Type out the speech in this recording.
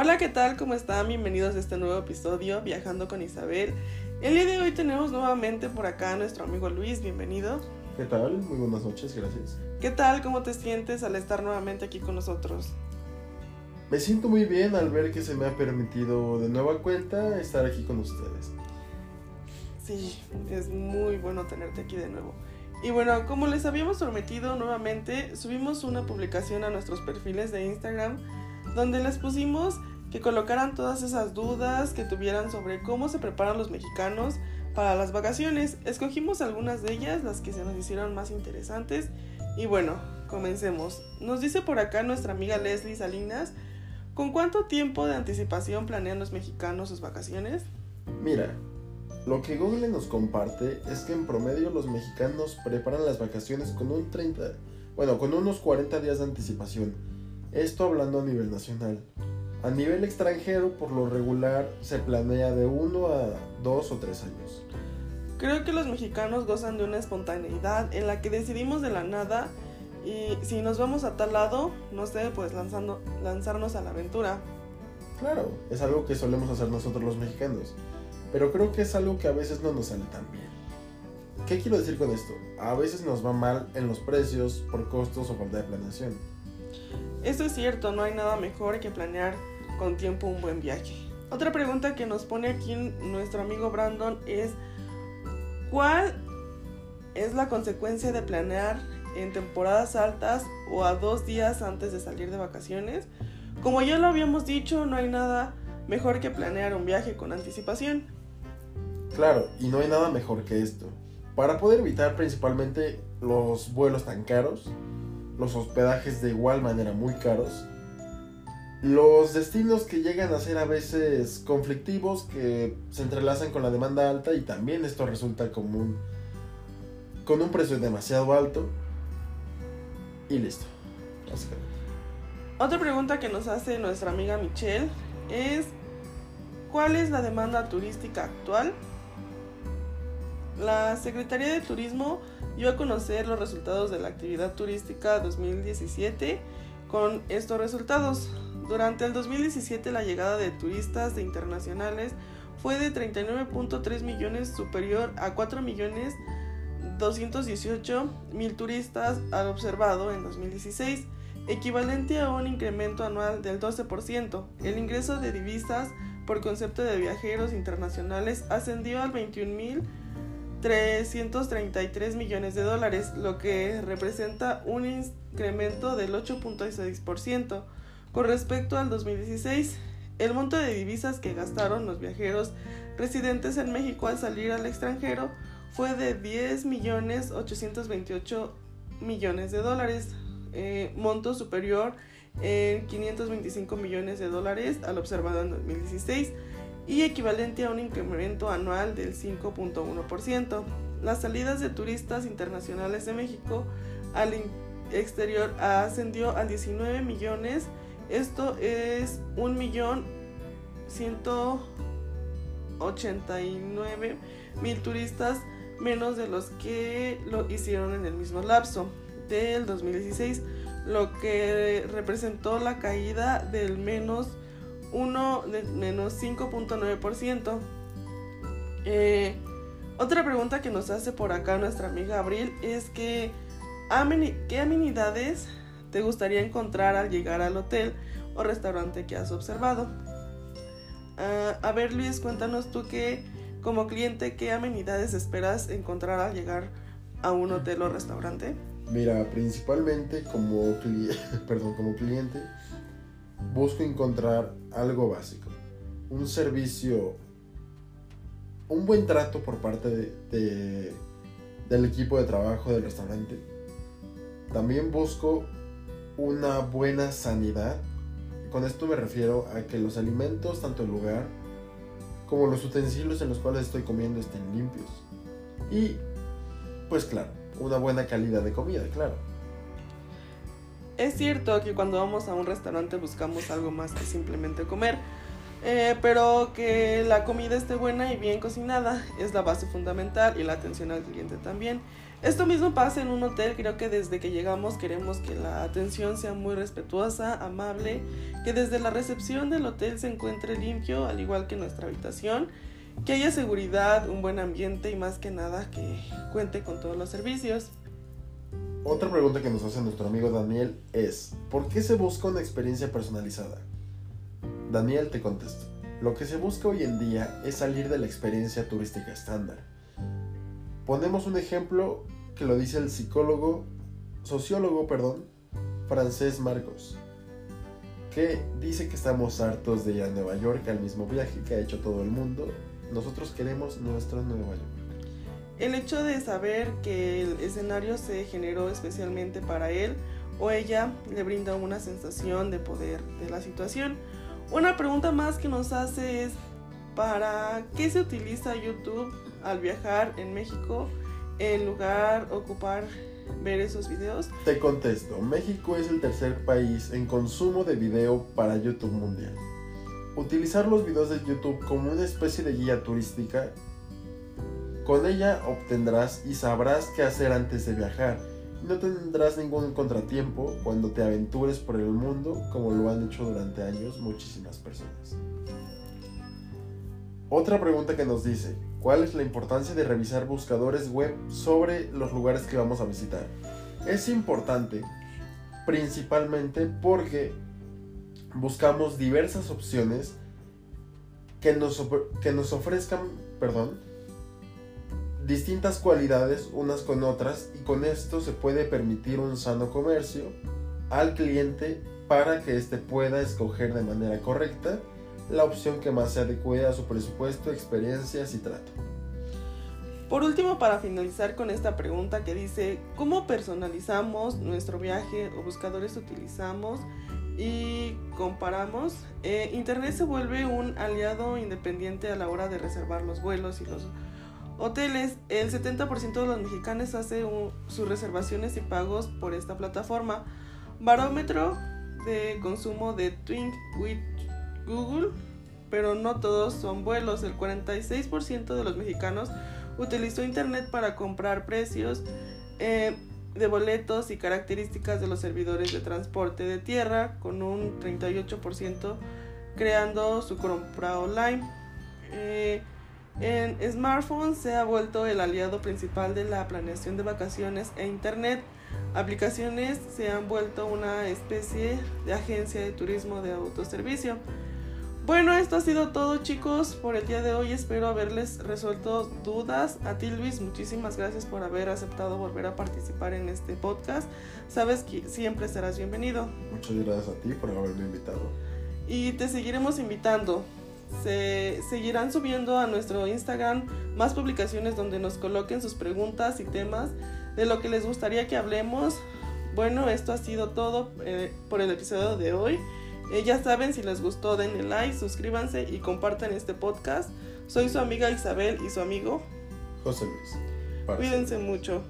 Hola, ¿qué tal? ¿Cómo están? Bienvenidos a este nuevo episodio Viajando con Isabel. El día de hoy tenemos nuevamente por acá a nuestro amigo Luis, bienvenido. ¿Qué tal? Muy buenas noches, gracias. ¿Qué tal? ¿Cómo te sientes al estar nuevamente aquí con nosotros? Me siento muy bien al ver que se me ha permitido de nueva cuenta estar aquí con ustedes. Sí, es muy bueno tenerte aquí de nuevo. Y bueno, como les habíamos prometido nuevamente, subimos una publicación a nuestros perfiles de Instagram donde les pusimos que colocaran todas esas dudas que tuvieran sobre cómo se preparan los mexicanos para las vacaciones. Escogimos algunas de ellas, las que se nos hicieron más interesantes. Y bueno, comencemos. Nos dice por acá nuestra amiga Leslie Salinas, ¿con cuánto tiempo de anticipación planean los mexicanos sus vacaciones? Mira, lo que Google nos comparte es que en promedio los mexicanos preparan las vacaciones con un 30, bueno, con unos 40 días de anticipación. Esto hablando a nivel nacional. A nivel extranjero, por lo regular, se planea de 1 a 2 o 3 años. Creo que los mexicanos gozan de una espontaneidad en la que decidimos de la nada y si nos vamos a tal lado, no sé, pues lanzando, lanzarnos a la aventura. Claro, es algo que solemos hacer nosotros los mexicanos pero creo que es algo que a veces no nos sale tan bien. ¿Qué quiero decir con esto? A veces nos va mal en los precios por costos o falta de planeación. Esto es cierto, no hay nada mejor que planear con tiempo un buen viaje. Otra pregunta que nos pone aquí nuestro amigo Brandon es ¿cuál es la consecuencia de planear en temporadas altas o a dos días antes de salir de vacaciones? Como ya lo habíamos dicho, no hay nada mejor que planear un viaje con anticipación. Claro, y no hay nada mejor que esto. Para poder evitar principalmente los vuelos tan caros, los hospedajes de igual manera muy caros, los destinos que llegan a ser a veces conflictivos, que se entrelazan con la demanda alta y también esto resulta común con un precio demasiado alto y listo. Otra pregunta que nos hace nuestra amiga Michelle es ¿cuál es la demanda turística actual? La Secretaría de Turismo dio a conocer los resultados de la actividad turística 2017 con estos resultados. Durante el 2017 la llegada de turistas de internacionales fue de 39.3 millones superior a 4 millones 218 mil turistas al observado en 2016, equivalente a un incremento anual del 12%. El ingreso de divisas por concepto de viajeros internacionales ascendió al 21 mil 333 millones de dólares, lo que representa un incremento del 8.6% con respecto al 2016. El monto de divisas que gastaron los viajeros residentes en México al salir al extranjero fue de 10 millones 828 millones de dólares, eh, monto superior en 525 millones de dólares al observado en 2016 y equivalente a un incremento anual del 5.1%. Las salidas de turistas internacionales de México al exterior ascendió a 19 millones. Esto es un millón 189 mil turistas menos de los que lo hicieron en el mismo lapso del 2016, lo que representó la caída del menos 1 de menos 5.9%. Eh, otra pregunta que nos hace por acá nuestra amiga Abril es que ¿qué amenidades te gustaría encontrar al llegar al hotel o restaurante que has observado? Ah, a ver Luis, cuéntanos tú que como cliente qué amenidades esperas encontrar al llegar a un hotel o restaurante. Mira, principalmente como, perdón, como cliente busco encontrar algo básico, un servicio, un buen trato por parte de, del equipo de trabajo del restaurante. También busco una buena sanidad. Con esto me refiero a que los alimentos, tanto el lugar como los utensilios en los cuales estoy comiendo estén limpios. Y, pues claro, una buena calidad de comida, claro. Es cierto que cuando vamos a un restaurante buscamos algo más que simplemente comer, Eh, pero que la comida esté buena y bien cocinada es la base fundamental y la atención al cliente también. Esto mismo pasa en un hotel, creo que desde que llegamos queremos que la atención sea muy respetuosa, amable, que desde la recepción del hotel se encuentre limpio, al igual que nuestra habitación, que haya seguridad, un buen ambiente y más que nada que cuente con todos los servicios. Otra pregunta que nos hace nuestro amigo Daniel es, ¿por qué se busca una experiencia personalizada? Daniel te contesta, lo que se busca hoy en día es salir de la experiencia turística estándar Ponemos un ejemplo que lo dice el psicólogo, sociólogo, perdón, francés Marcos, que dice que estamos hartos de ir a Nueva York al mismo viaje que ha hecho todo el mundo. Nosotros queremos nuestro Nueva York. El hecho de saber que el escenario se generó especialmente para él o ella le brinda una sensación de poder de la situación. Una pregunta más que nos hace es, ¿para qué se utiliza YouTube al viajar en México en lugar ocupar ver esos videos? Te contesto, México es el tercer país en consumo de video para YouTube mundial. Utilizar los videos de YouTube como una especie de guía turística, con ella obtendrás y sabrás qué hacer antes de viajar. No tendrás ningún contratiempo cuando te aventures por el mundo como lo han hecho durante años muchísimas personas. Otra pregunta que nos dice, ¿cuál es la importancia de revisar buscadores web sobre los lugares que vamos a visitar? Es importante principalmente porque buscamos diversas opciones que nos, que nos ofrezcan, perdón, distintas cualidades unas con otras y con esto se puede permitir un sano comercio al cliente para que éste pueda escoger de manera correcta la opción que más se adecue a su presupuesto, experiencias y trato. Por último, para finalizar con esta pregunta que dice, ¿cómo personalizamos nuestro viaje o buscadores utilizamos y comparamos? Eh, Internet se vuelve un aliado independiente a la hora de reservar los vuelos y los hoteles. El 70% de los mexicanos hace sus reservaciones y pagos por esta plataforma. Barómetro de consumo de Twink with Google, pero no todos son vuelos. El 46% de los mexicanos utilizó Internet para comprar precios eh, de boletos y características de los servidores de transporte de tierra, con un 38% creando su compra online. Eh, en smartphones se ha vuelto el aliado principal de la planeación de vacaciones e Internet. Aplicaciones se han vuelto una especie de agencia de turismo de autoservicio. Bueno, esto ha sido todo chicos por el día de hoy. Espero haberles resuelto dudas. A ti Luis, muchísimas gracias por haber aceptado volver a participar en este podcast. Sabes que siempre serás bienvenido. Muchas gracias a ti por haberme invitado. Y te seguiremos invitando. Se seguirán subiendo a nuestro Instagram más publicaciones donde nos coloquen sus preguntas y temas de lo que les gustaría que hablemos. Bueno, esto ha sido todo eh, por el episodio de hoy. Eh, ya saben, si les gustó, denle like, suscríbanse y compartan este podcast. Soy su amiga Isabel y su amigo José Luis. Cuídense mucho.